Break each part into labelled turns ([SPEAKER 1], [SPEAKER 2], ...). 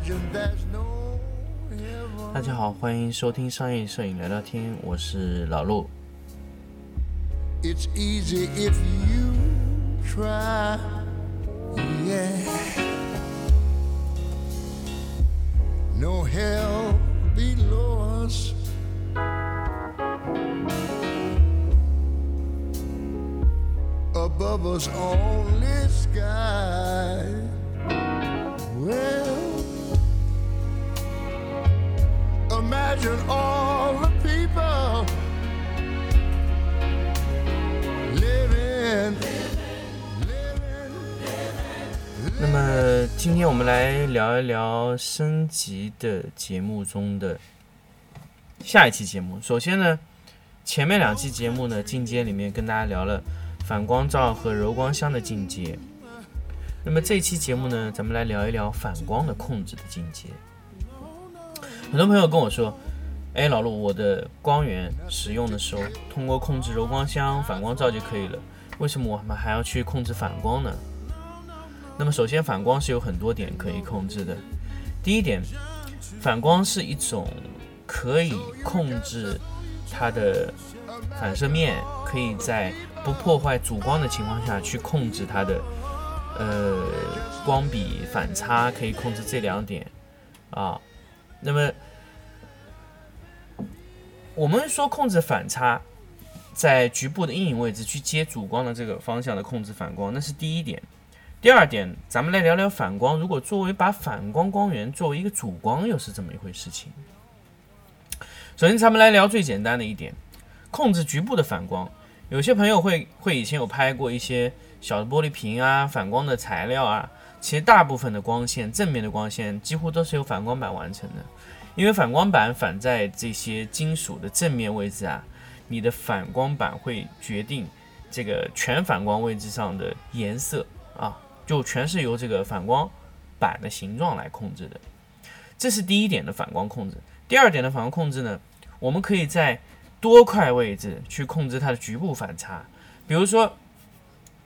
[SPEAKER 1] 大家好，欢迎收听商业摄影聊聊天，我是老陆。It's easy if you try, yeah. No hell below us. Above us only sky. Well, Imagine all the people living. 那么，今天我们来聊一聊升级的节目中的下一期节目。首先呢，前面两期节目呢，进阶里面跟大家聊了反光罩和柔光箱的进阶。那么这期节目呢，咱们来聊一聊反光的控制的进阶。很多朋友跟我说：“哎，老陆，我的光源使用的时候，通过控制柔光箱、反光罩就可以了，为什么我们还要去控制反光呢？”那么首先，反光是有很多点可以控制的。第一点，反光是一种可以控制它的反射面，可以在不破坏主光的情况下去控制它的。呃，光比反差可以控制这两点啊。那么我们说控制反差，在局部的阴影位置去接主光的这个方向的控制反光，那是第一点。第二点，咱们来聊聊反光。如果作为把反光光源作为一个主光，又是这么一回事情。首先，咱们来聊最简单的一点，控制局部的反光。有些朋友会会以前有拍过一些。小的玻璃瓶啊，反光的材料啊，其实大部分的光线，正面的光线几乎都是由反光板完成的。因为反光板反在这些金属的正面位置啊，你的反光板会决定这个全反光位置上的颜色啊，就全是由这个反光板的形状来控制的。这是第一点的反光控制。第二点的反光控制呢，我们可以在多块位置去控制它的局部反差，比如说。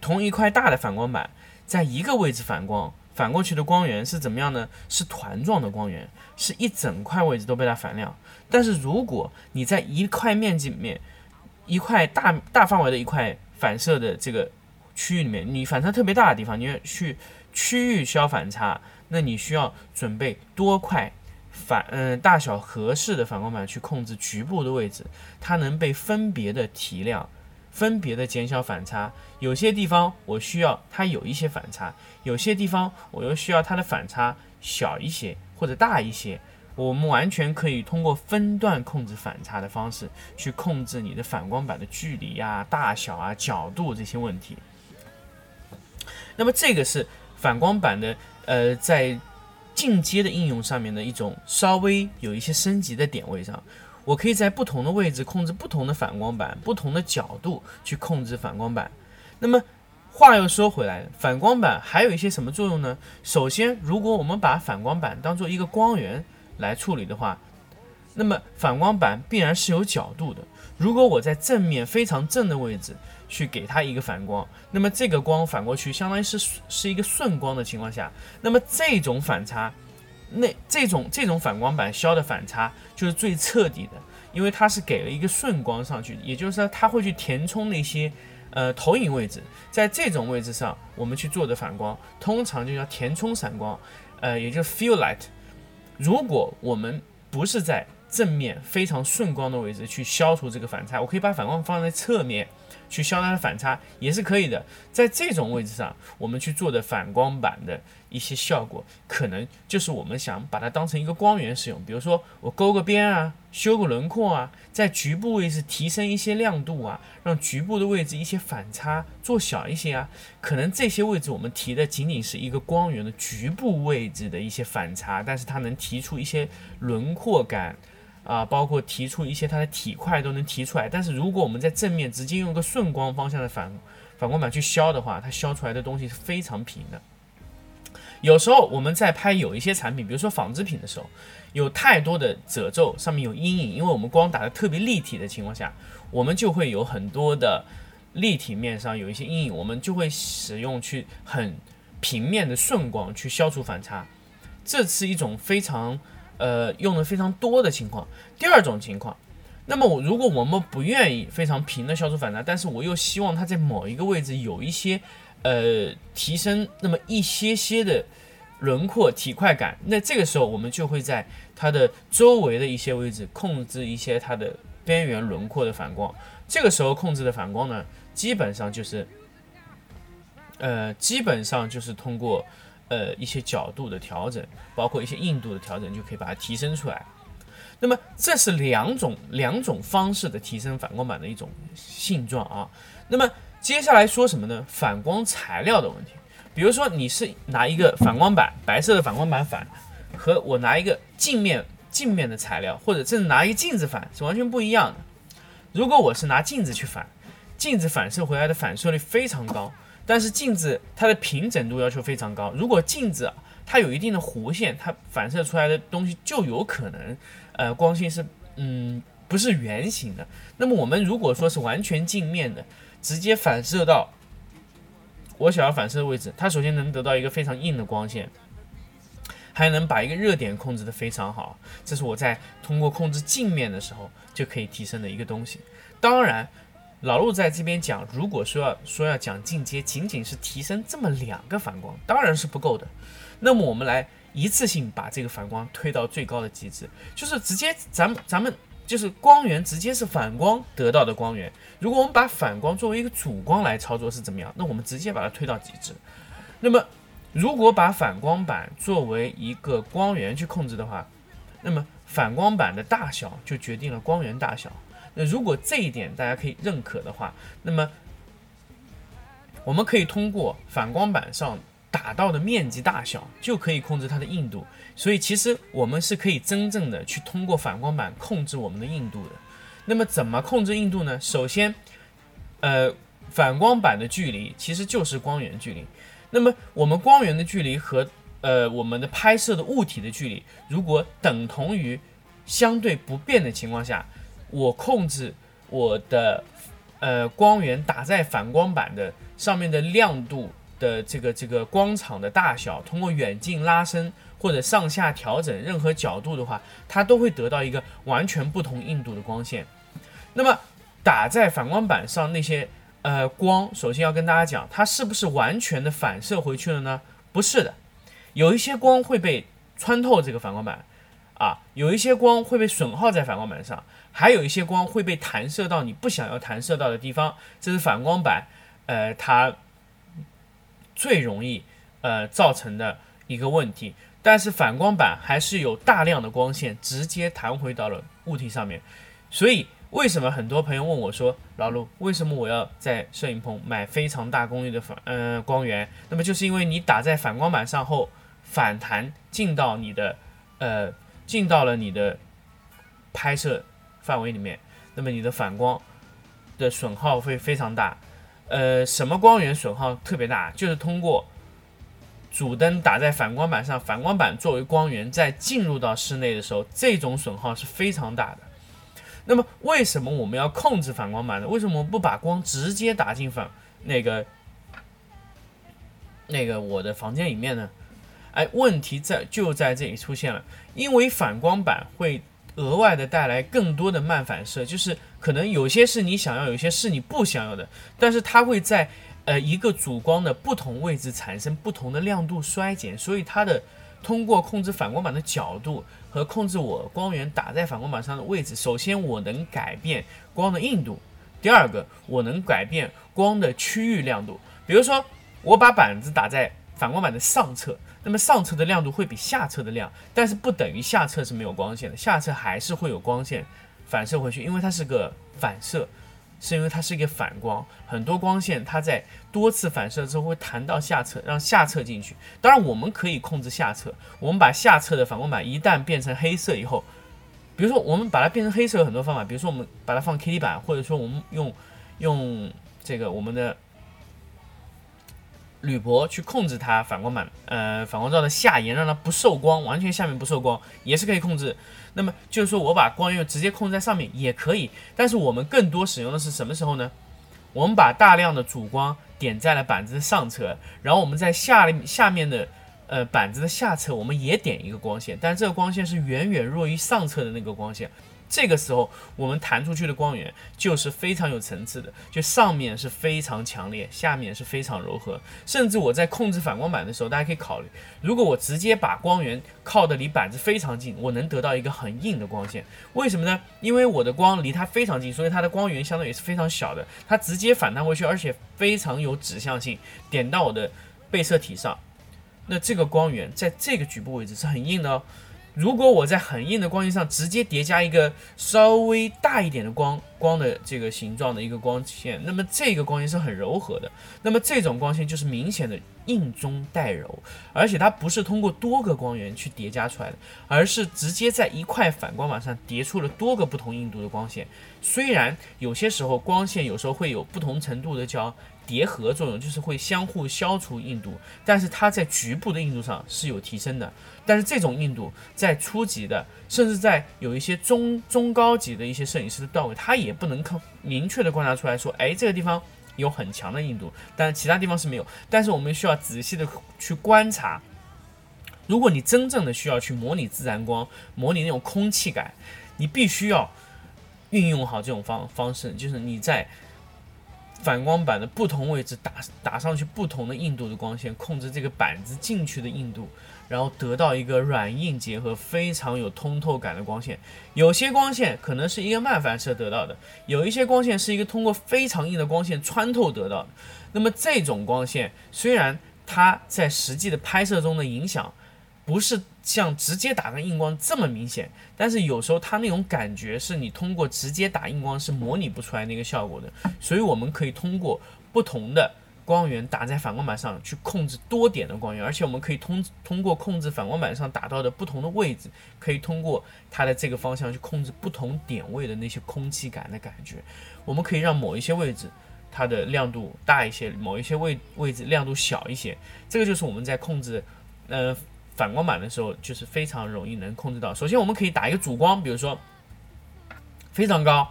[SPEAKER 1] 同一块大的反光板，在一个位置反光，反过去的光源是怎么样呢？是团状的光源，是一整块位置都被它反亮。但是如果你在一块面积里面，一块大大范围的一块反射的这个区域里面，你反差特别大的地方，你要去区域消反差，那你需要准备多块反嗯大小合适的反光板去控制局部的位置，它能被分别的提亮。分别的减小反差，有些地方我需要它有一些反差，有些地方我又需要它的反差小一些或者大一些。我们完全可以通过分段控制反差的方式去控制你的反光板的距离呀、大小啊、角度这些问题。那么这个是反光板的呃在进阶的应用上面的一种稍微有一些升级的点位上。我可以在不同的位置控制不同的反光板，不同的角度去控制反光板。那么话又说回来，反光板还有一些什么作用呢？首先，如果我们把反光板当做一个光源来处理的话，那么反光板必然是有角度的。如果我在正面非常正的位置去给它一个反光，那么这个光反过去相当于是是一个顺光的情况下，那么这种反差。那这种这种反光板消的反差就是最彻底的，因为它是给了一个顺光上去，也就是说它会去填充那些呃投影位置，在这种位置上我们去做的反光，通常就叫填充闪光，呃，也就是 fill light。如果我们不是在正面非常顺光的位置去消除这个反差，我可以把反光放在侧面。去消它的反差也是可以的，在这种位置上，我们去做的反光板的一些效果，可能就是我们想把它当成一个光源使用。比如说，我勾个边啊，修个轮廓啊，在局部位置提升一些亮度啊，让局部的位置一些反差做小一些啊。可能这些位置我们提的仅仅是一个光源的局部位置的一些反差，但是它能提出一些轮廓感。啊，包括提出一些它的体块都能提出来，但是如果我们在正面直接用个顺光方向的反反光板去削的话，它削出来的东西是非常平的。有时候我们在拍有一些产品，比如说纺织品的时候，有太多的褶皱，上面有阴影，因为我们光打的特别立体的情况下，我们就会有很多的立体面上有一些阴影，我们就会使用去很平面的顺光去消除反差。这是一种非常呃用的非常多的情况。第二种情况，那么我如果我们不愿意非常平的消除反差，但是我又希望它在某一个位置有一些呃提升那么一些些的轮廓体块感，那这个时候我们就会在它的周围的一些位置控制一些它的边缘轮廓的反光。这个时候控制的反光呢，基本上就是呃基本上就是通过。呃，一些角度的调整，包括一些硬度的调整，就可以把它提升出来。那么这是两种两种方式的提升反光板的一种性状啊。那么接下来说什么呢？反光材料的问题。比如说你是拿一个反光板，白色的反光板反，和我拿一个镜面镜面的材料，或者甚至拿一个镜子反，是完全不一样的。如果我是拿镜子去反，镜子反射回来的反射率非常高。但是镜子它的平整度要求非常高，如果镜子它有一定的弧线，它反射出来的东西就有可能，呃，光线是嗯不是圆形的。那么我们如果说是完全镜面的，直接反射到我想要反射的位置，它首先能得到一个非常硬的光线，还能把一个热点控制的非常好，这是我在通过控制镜面的时候就可以提升的一个东西。当然。老陆在这边讲，如果说要说要讲进阶，仅仅是提升这么两个反光，当然是不够的。那么我们来一次性把这个反光推到最高的极致，就是直接咱们咱们就是光源直接是反光得到的光源。如果我们把反光作为一个主光来操作是怎么样？那我们直接把它推到极致。那么如果把反光板作为一个光源去控制的话，那么反光板的大小就决定了光源大小。那如果这一点大家可以认可的话，那么我们可以通过反光板上打到的面积大小，就可以控制它的硬度。所以其实我们是可以真正的去通过反光板控制我们的硬度的。那么怎么控制硬度呢？首先，呃，反光板的距离其实就是光源距离。那么我们光源的距离和呃我们的拍摄的物体的距离，如果等同于相对不变的情况下。我控制我的呃光源打在反光板的上面的亮度的这个这个光场的大小，通过远近拉伸或者上下调整任何角度的话，它都会得到一个完全不同硬度的光线。那么打在反光板上那些呃光，首先要跟大家讲，它是不是完全的反射回去了呢？不是的，有一些光会被穿透这个反光板啊，有一些光会被损耗在反光板上。还有一些光会被弹射到你不想要弹射到的地方，这是反光板，呃，它最容易呃造成的一个问题。但是反光板还是有大量的光线直接弹回到了物体上面。所以为什么很多朋友问我说，老陆，为什么我要在摄影棚买非常大功率的反呃光源？那么就是因为你打在反光板上后，反弹进到你的呃进到了你的拍摄。范围里面，那么你的反光的损耗会非常大。呃，什么光源损耗特别大？就是通过主灯打在反光板上，反光板作为光源在进入到室内的时候，这种损耗是非常大的。那么为什么我们要控制反光板呢？为什么不把光直接打进反那个那个我的房间里面呢？哎，问题在就在这里出现了，因为反光板会。额外的带来更多的漫反射，就是可能有些是你想要，有些是你不想要的，但是它会在呃一个主光的不同位置产生不同的亮度衰减，所以它的通过控制反光板的角度和控制我光源打在反光板上的位置，首先我能改变光的硬度，第二个我能改变光的区域亮度，比如说我把板子打在反光板的上侧。那么上侧的亮度会比下侧的亮，但是不等于下侧是没有光线的，下侧还是会有光线反射回去，因为它是个反射，是因为它是一个反光，很多光线它在多次反射之后会弹到下侧，让下侧进去。当然我们可以控制下侧，我们把下侧的反光板一旦变成黑色以后，比如说我们把它变成黑色有很多方法，比如说我们把它放 K T 板，或者说我们用用这个我们的。铝箔去控制它反光板，呃，反光罩的下沿，让它不受光，完全下面不受光，也是可以控制。那么就是说我把光源直接控制在上面也可以，但是我们更多使用的是什么时候呢？我们把大量的主光点在了板子的上侧，然后我们在下下面的呃板子的下侧我们也点一个光线，但这个光线是远远弱于上侧的那个光线。这个时候，我们弹出去的光源就是非常有层次的，就上面是非常强烈，下面是非常柔和。甚至我在控制反光板的时候，大家可以考虑，如果我直接把光源靠的离板子非常近，我能得到一个很硬的光线。为什么呢？因为我的光离它非常近，所以它的光源相当也是非常小的，它直接反弹回去，而且非常有指向性，点到我的被摄体上，那这个光源在这个局部位置是很硬的哦。如果我在很硬的光线上直接叠加一个稍微大一点的光光的这个形状的一个光线，那么这个光线是很柔和的。那么这种光线就是明显的硬中带柔，而且它不是通过多个光源去叠加出来的，而是直接在一块反光板上叠出了多个不同硬度的光线。虽然有些时候光线有时候会有不同程度的叫。叠合作用就是会相互消除硬度，但是它在局部的硬度上是有提升的。但是这种硬度在初级的，甚至在有一些中中高级的一些摄影师的段位，他也不能靠明确的观察出来说，哎，这个地方有很强的硬度，但是其他地方是没有。但是我们需要仔细的去观察。如果你真正的需要去模拟自然光，模拟那种空气感，你必须要运用好这种方方式，就是你在。反光板的不同位置打打上去不同的硬度的光线，控制这个板子进去的硬度，然后得到一个软硬结合、非常有通透感的光线。有些光线可能是一个慢反射得到的，有一些光线是一个通过非常硬的光线穿透得到的。那么这种光线虽然它在实际的拍摄中的影响不是。像直接打个硬光这么明显，但是有时候它那种感觉是你通过直接打硬光是模拟不出来那个效果的，所以我们可以通过不同的光源打在反光板上去控制多点的光源，而且我们可以通通过控制反光板上打到的不同的位置，可以通过它的这个方向去控制不同点位的那些空气感的感觉。我们可以让某一些位置它的亮度大一些，某一些位位置亮度小一些，这个就是我们在控制，呃。反光板的时候，就是非常容易能控制到。首先，我们可以打一个主光，比如说非常高，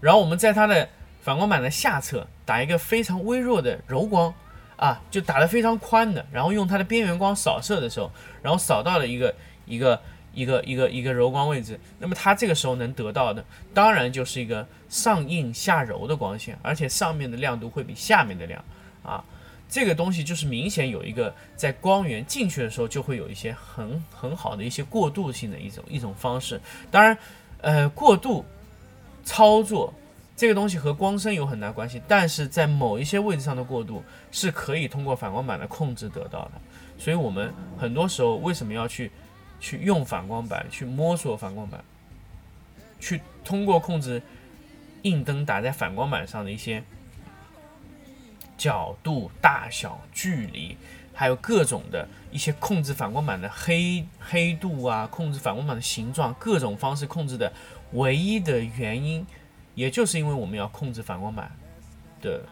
[SPEAKER 1] 然后我们在它的反光板的下侧打一个非常微弱的柔光，啊，就打得非常宽的，然后用它的边缘光扫射的时候，然后扫到了一个一个一个一个一个柔光位置，那么它这个时候能得到的，当然就是一个上硬下柔的光线，而且上面的亮度会比下面的亮，啊。这个东西就是明显有一个在光源进去的时候就会有一些很很好的一些过渡性的一种一种方式。当然，呃，过渡操作这个东西和光深有很大关系，但是在某一些位置上的过渡是可以通过反光板的控制得到的。所以我们很多时候为什么要去去用反光板去摸索反光板，去通过控制硬灯打在反光板上的一些。角度、大小、距离，还有各种的一些控制反光板的黑黑度啊，控制反光板的形状，各种方式控制的唯一的原因，也就是因为我们要控制反光板的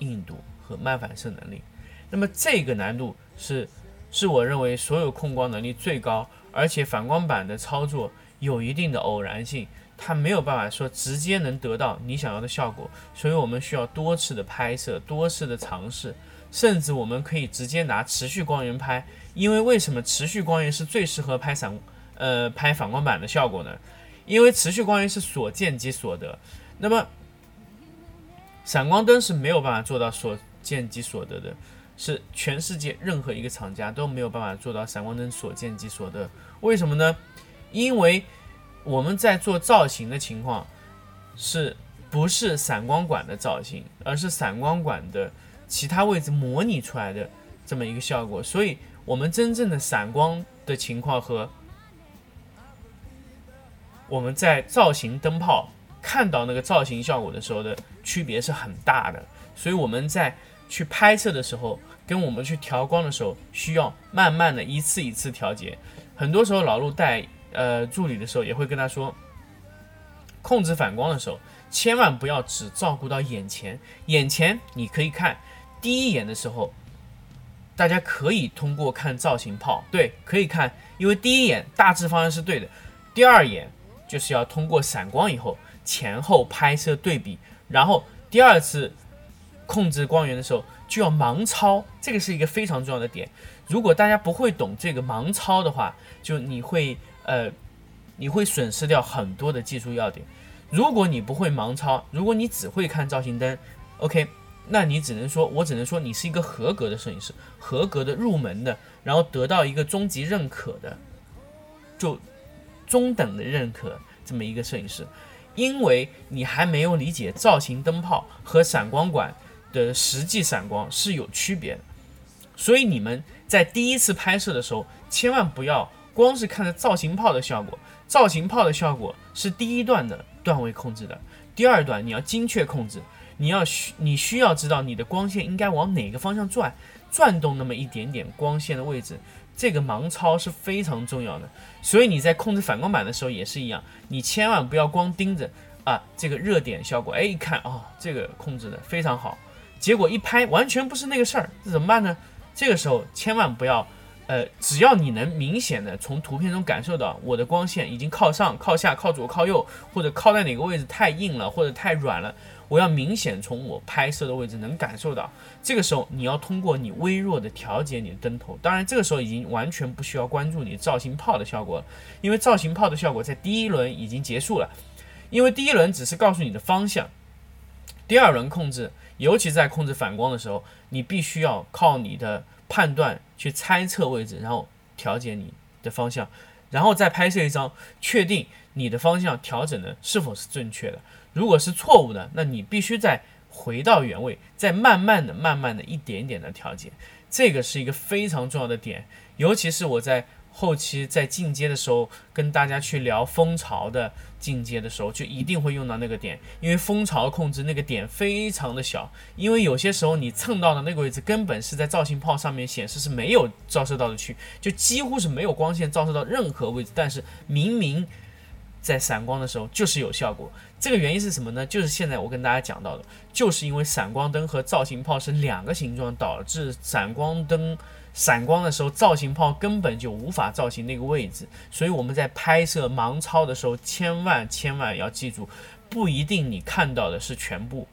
[SPEAKER 1] 硬度和慢反射能力。那么这个难度是是我认为所有控光能力最高，而且反光板的操作有一定的偶然性。它没有办法说直接能得到你想要的效果，所以我们需要多次的拍摄、多次的尝试，甚至我们可以直接拿持续光源拍。因为为什么持续光源是最适合拍闪呃拍反光板的效果呢？因为持续光源是所见即所得，那么闪光灯是没有办法做到所见即所得的，是全世界任何一个厂家都没有办法做到闪光灯所见即所得。为什么呢？因为我们在做造型的情况，是不是闪光管的造型，而是闪光管的其他位置模拟出来的这么一个效果。所以，我们真正的闪光的情况和我们在造型灯泡看到那个造型效果的时候的区别是很大的。所以，我们在去拍摄的时候，跟我们去调光的时候，需要慢慢的一次一次调节。很多时候，老陆带。呃，助理的时候也会跟他说，控制反光的时候，千万不要只照顾到眼前。眼前你可以看第一眼的时候，大家可以通过看造型炮，对，可以看，因为第一眼大致方向是对的。第二眼就是要通过闪光以后前后拍摄对比，然后第二次控制光源的时候就要盲操，这个是一个非常重要的点。如果大家不会懂这个盲操的话，就你会呃，你会损失掉很多的技术要点。如果你不会盲操，如果你只会看造型灯，OK，那你只能说，我只能说你是一个合格的摄影师，合格的入门的，然后得到一个中级认可的，就中等的认可这么一个摄影师，因为你还没有理解造型灯泡和闪光管的实际闪光是有区别的，所以你们。在第一次拍摄的时候，千万不要光是看着造型炮的效果。造型炮的效果是第一段的段位控制的，第二段你要精确控制。你要需你需要知道你的光线应该往哪个方向转，转动那么一点点光线的位置，这个盲操是非常重要的。所以你在控制反光板的时候也是一样，你千万不要光盯着啊这个热点效果，哎一看啊这个控制的非常好，结果一拍完全不是那个事儿，这怎么办呢？这个时候千万不要，呃，只要你能明显的从图片中感受到我的光线已经靠上、靠下、靠左、靠右，或者靠在哪个位置太硬了或者太软了，我要明显从我拍摄的位置能感受到。这个时候你要通过你微弱的调节你的灯头，当然这个时候已经完全不需要关注你造型炮的效果了，因为造型炮的效果在第一轮已经结束了，因为第一轮只是告诉你的方向，第二轮控制。尤其在控制反光的时候，你必须要靠你的判断去猜测位置，然后调节你的方向，然后再拍摄一张，确定你的方向调整的是否是正确的。如果是错误的，那你必须再回到原位，再慢慢的、慢慢的一点点的调节。这个是一个非常重要的点，尤其是我在。后期在进阶的时候，跟大家去聊蜂巢的进阶的时候，就一定会用到那个点，因为蜂巢控制那个点非常的小，因为有些时候你蹭到的那个位置根本是在造型炮上面显示是没有照射到的区，就几乎是没有光线照射到任何位置，但是明明在闪光的时候就是有效果。这个原因是什么呢？就是现在我跟大家讲到的，就是因为闪光灯和造型炮是两个形状，导致闪光灯。闪光的时候，造型炮根本就无法造型那个位置，所以我们在拍摄盲操的时候，千万千万要记住，不一定你看到的是全部，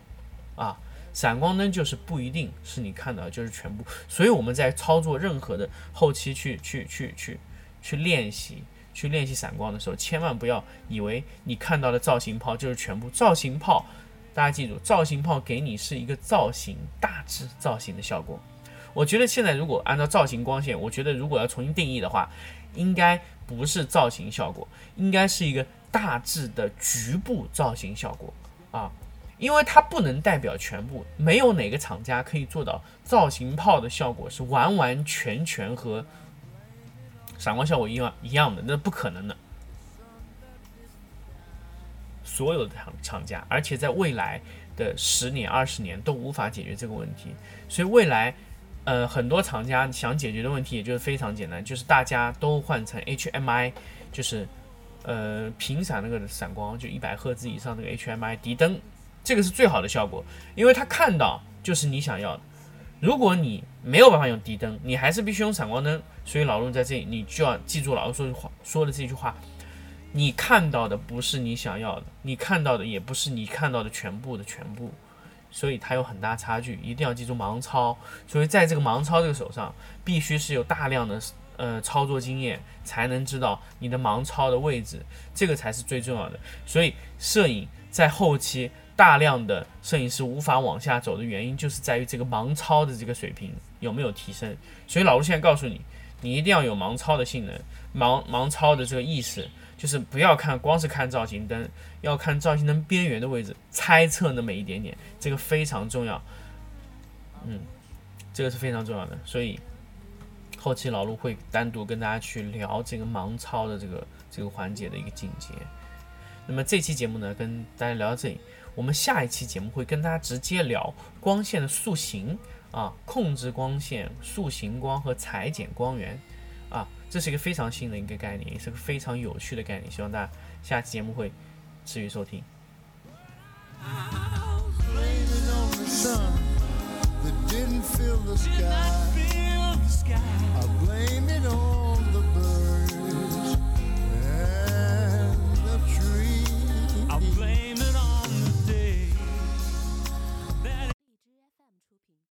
[SPEAKER 1] 啊，闪光灯就是不一定是你看到的就是全部，所以我们在操作任何的后期去去去去去练习去练习闪光的时候，千万不要以为你看到的造型炮就是全部，造型炮，大家记住，造型炮给你是一个造型大致造型的效果。我觉得现在如果按照造型光线，我觉得如果要重新定义的话，应该不是造型效果，应该是一个大致的局部造型效果啊，因为它不能代表全部，没有哪个厂家可以做到造型炮的效果是完完全全和闪光效果一样一样的，那不可能的。所有的厂厂家，而且在未来的十年、二十年都无法解决这个问题，所以未来。呃，很多厂家想解决的问题，也就是非常简单，就是大家都换成 HMI，就是呃频闪那个闪光，就一百赫兹以上那个 HMI 底灯，这个是最好的效果，因为它看到就是你想要的。如果你没有办法用底灯，你还是必须用闪光灯。所以老陆在这里，你就要记住老陆说的话说的这句话：你看到的不是你想要的，你看到的也不是你看到的全部的全部。所以它有很大差距，一定要记住盲操。所以在这个盲操这个手上，必须是有大量的呃操作经验，才能知道你的盲操的位置，这个才是最重要的。所以摄影在后期，大量的摄影师无法往下走的原因，就是在于这个盲操的这个水平有没有提升。所以老陆现在告诉你，你一定要有盲操的性能，盲盲操的这个意识。就是不要看，光是看造型灯，要看造型灯边缘的位置，猜测那么一点点，这个非常重要。嗯，这个是非常重要的，所以后期老陆会单独跟大家去聊这个盲操的这个这个环节的一个进阶。那么这期节目呢，跟大家聊到这里，我们下一期节目会跟大家直接聊光线的塑形啊，控制光线、塑形光和裁剪光源。这是一个非常新的一个概念，也是个非常有趣的概念。希望大家下期节目会持续收听。I blame it on